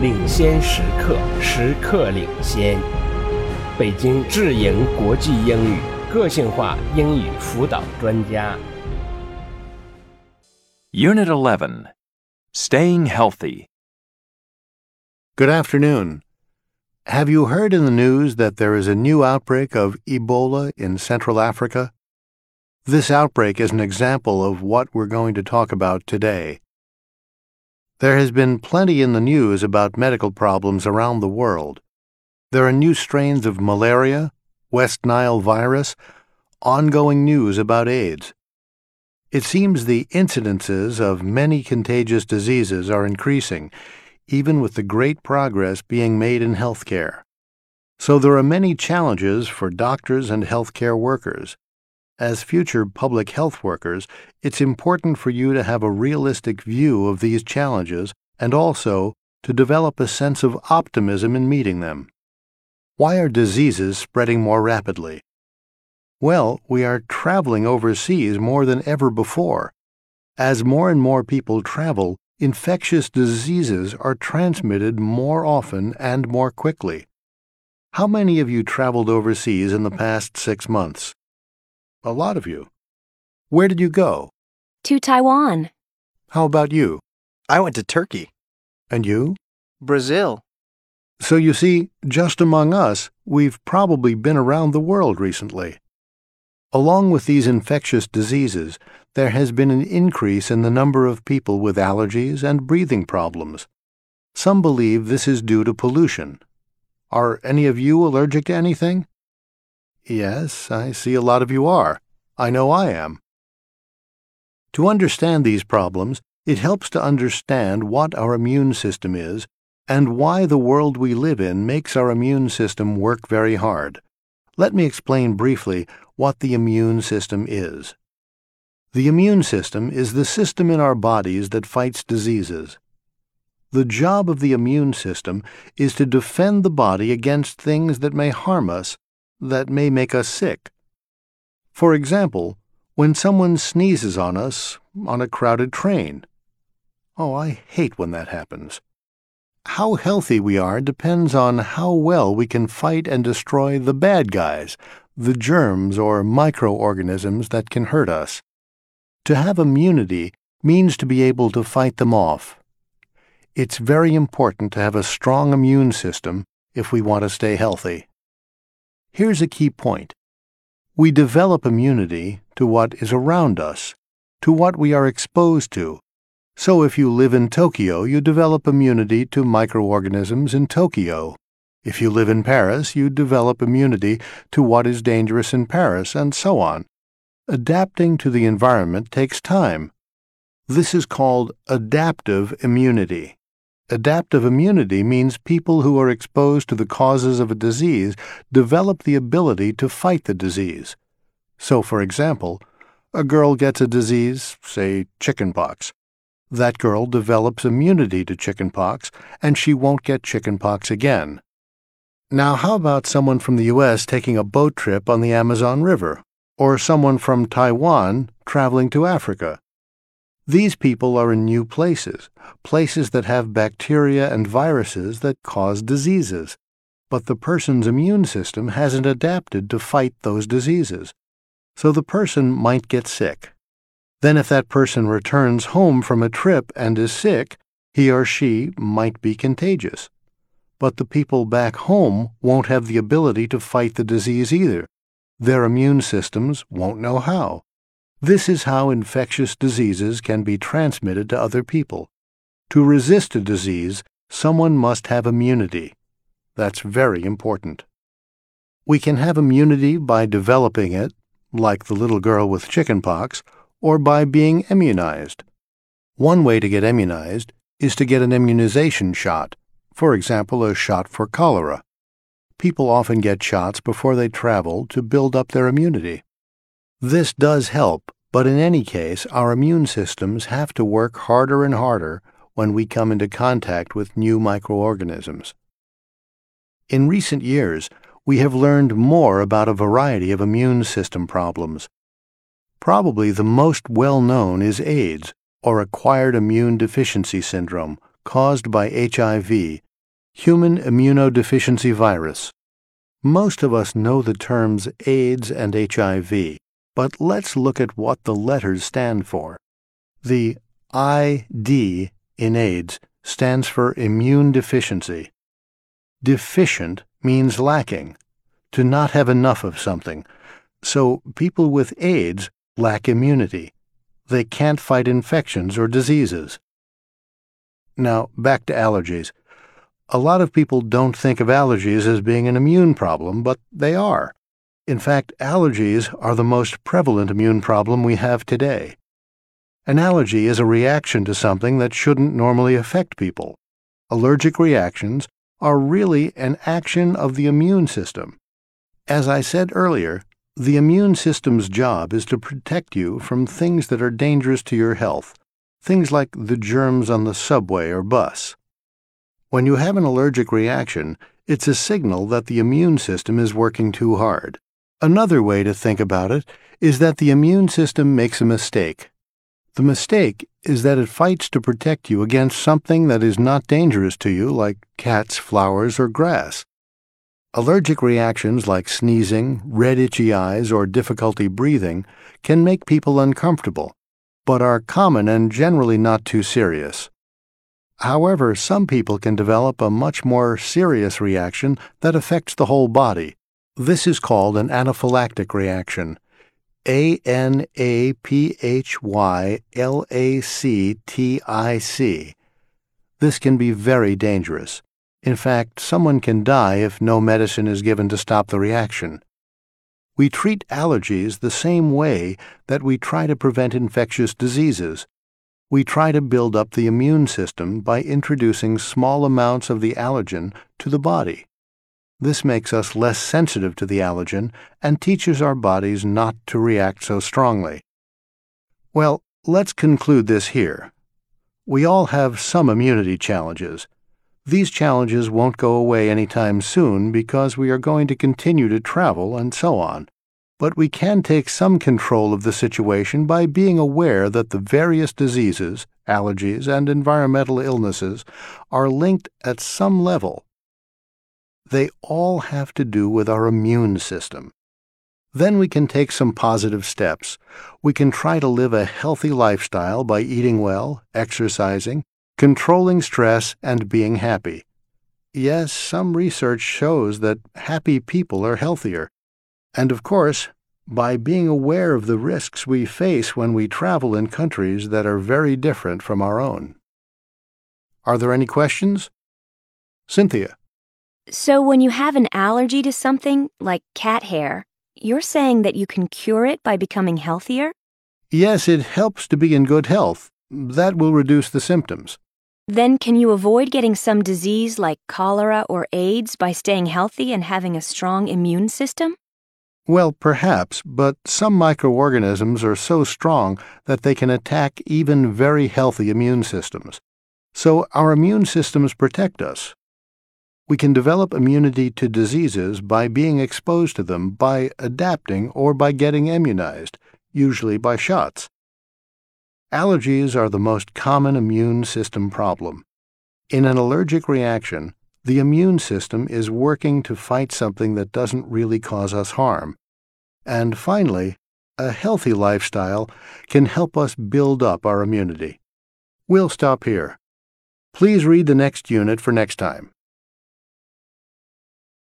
领先时刻，时刻领先。北京智盈国际英语个性化英语辅导专家。 Unit 11 Staying Healthy. Good afternoon. Have you heard in the news that there is a new outbreak of Ebola in Central Africa? This outbreak is an example of what we're going to talk about today. There has been plenty in the news about medical problems around the world. There are new strains of malaria, West Nile virus, ongoing news about AIDS. It seems the incidences of many contagious diseases are increasing, even with the great progress being made in healthcare. So there are many challenges for doctors and healthcare workers. As future public health workers, it's important for you to have a realistic view of these challenges and also to develop a sense of optimism in meeting them. Why are diseases spreading more rapidly? Well, we are traveling overseas more than ever before. As more and more people travel, infectious diseases are transmitted more often and more quickly. How many of you traveled overseas in the past six months? A lot of you. Where did you go? To Taiwan. How about you? I went to Turkey. And you? Brazil. So you see, just among us, we've probably been around the world recently. Along with these infectious diseases, there has been an increase in the number of people with allergies and breathing problems. Some believe this is due to pollution. Are any of you allergic to anything? Yes, I see a lot of you are. I know I am. To understand these problems, it helps to understand what our immune system is and why the world we live in makes our immune system work very hard. Let me explain briefly what the immune system is. The immune system is the system in our bodies that fights diseases. The job of the immune system is to defend the body against things that may harm us, that may make us sick. For example, when someone sneezes on us on a crowded train. Oh, I hate when that happens. How healthy we are depends on how well we can fight and destroy the bad guys, the germs or microorganisms that can hurt us. To have immunity means to be able to fight them off. It's very important to have a strong immune system if we want to stay healthy. Here's a key point. We develop immunity to what is around us, to what we are exposed to. So if you live in Tokyo, you develop immunity to microorganisms in Tokyo. If you live in Paris, you develop immunity to what is dangerous in Paris, and so on. Adapting to the environment takes time. This is called adaptive immunity. Adaptive immunity means people who are exposed to the causes of a disease develop the ability to fight the disease. So, for example, a girl gets a disease, say chickenpox. That girl develops immunity to chickenpox, and she won't get chickenpox again. Now, how about someone from the U.S. taking a boat trip on the Amazon River, or someone from Taiwan traveling to Africa? These people are in new places, places that have bacteria and viruses that cause diseases, but the person's immune system hasn't adapted to fight those diseases, so the person might get sick. Then, if that person returns home from a trip and is sick, he or she might be contagious. But the people back home won't have the ability to fight the disease either. Their immune systems won't know how. This is how infectious diseases can be transmitted to other people. To resist a disease, someone must have immunity. That's very important. We can have immunity by developing it, like the little girl with chickenpox, or by being immunized. One way to get immunized is to get an immunization shot, for example, a shot for cholera. People often get shots before they travel to build up their immunity. This does help, but in any case, our immune systems have to work harder and harder when we come into contact with new microorganisms. In recent years, we have learned more about a variety of immune system problems. Probably the most well known is AIDS, or acquired immune deficiency syndrome, caused by HIV human immunodeficiency virus. Most of us know the terms AIDS and HIV, but let's look at what the letters stand for. The ID in AIDS stands for immune deficiency. Deficient means lacking, to not have enough of something. So people with AIDS lack immunity. They can't fight infections or diseases. Now, back to allergies. A lot of people don't think of allergies as being an immune problem, but they are. In fact, allergies are the most prevalent immune problem we have today. An allergy is a reaction to something that shouldn't normally affect people. Allergic reactions are really an action of the immune system. As I said earlier, the immune system's job is to protect you from things that are dangerous to your health, things like the germs on the subway or bus. When you have an allergic reaction, it's a signal that the immune system is working too hard. Another way to think about it is that the immune system makes a mistake. The mistake is that it fights to protect you against something that is not dangerous to you, like cats, flowers, or grass. Allergic reactions like sneezing, red itchy eyes, or difficulty breathing can make people uncomfortable, but are common and generally not too serious. However, some people can develop a much more serious reaction that affects the whole body. This is called an anaphylactic reaction. A N A P H Y L A C T I C. This can be very dangerous. In fact, someone can die if no medicine is given to stop the reaction. We treat allergies the same way that we try to prevent infectious diseases we try to build up the immune system by introducing small amounts of the allergen to the body. This makes us less sensitive to the allergen and teaches our bodies not to react so strongly. Well, let's conclude this here. We all have some immunity challenges. These challenges won't go away anytime soon because we are going to continue to travel and so on but we can take some control of the situation by being aware that the various diseases, allergies, and environmental illnesses are linked at some level. They all have to do with our immune system. Then we can take some positive steps. We can try to live a healthy lifestyle by eating well, exercising, controlling stress, and being happy. Yes, some research shows that happy people are healthier and of course, by being aware of the risks we face when we travel in countries that are very different from our own. Are there any questions? Cynthia. So, when you have an allergy to something, like cat hair, you're saying that you can cure it by becoming healthier? Yes, it helps to be in good health. That will reduce the symptoms. Then, can you avoid getting some disease like cholera or AIDS by staying healthy and having a strong immune system? Well, perhaps, but some microorganisms are so strong that they can attack even very healthy immune systems. So our immune systems protect us. We can develop immunity to diseases by being exposed to them by adapting or by getting immunized, usually by shots. Allergies are the most common immune system problem. In an allergic reaction, the immune system is working to fight something that doesn't really cause us harm. And finally, a healthy lifestyle can help us build up our immunity. We'll stop here. Please read the next unit for next time.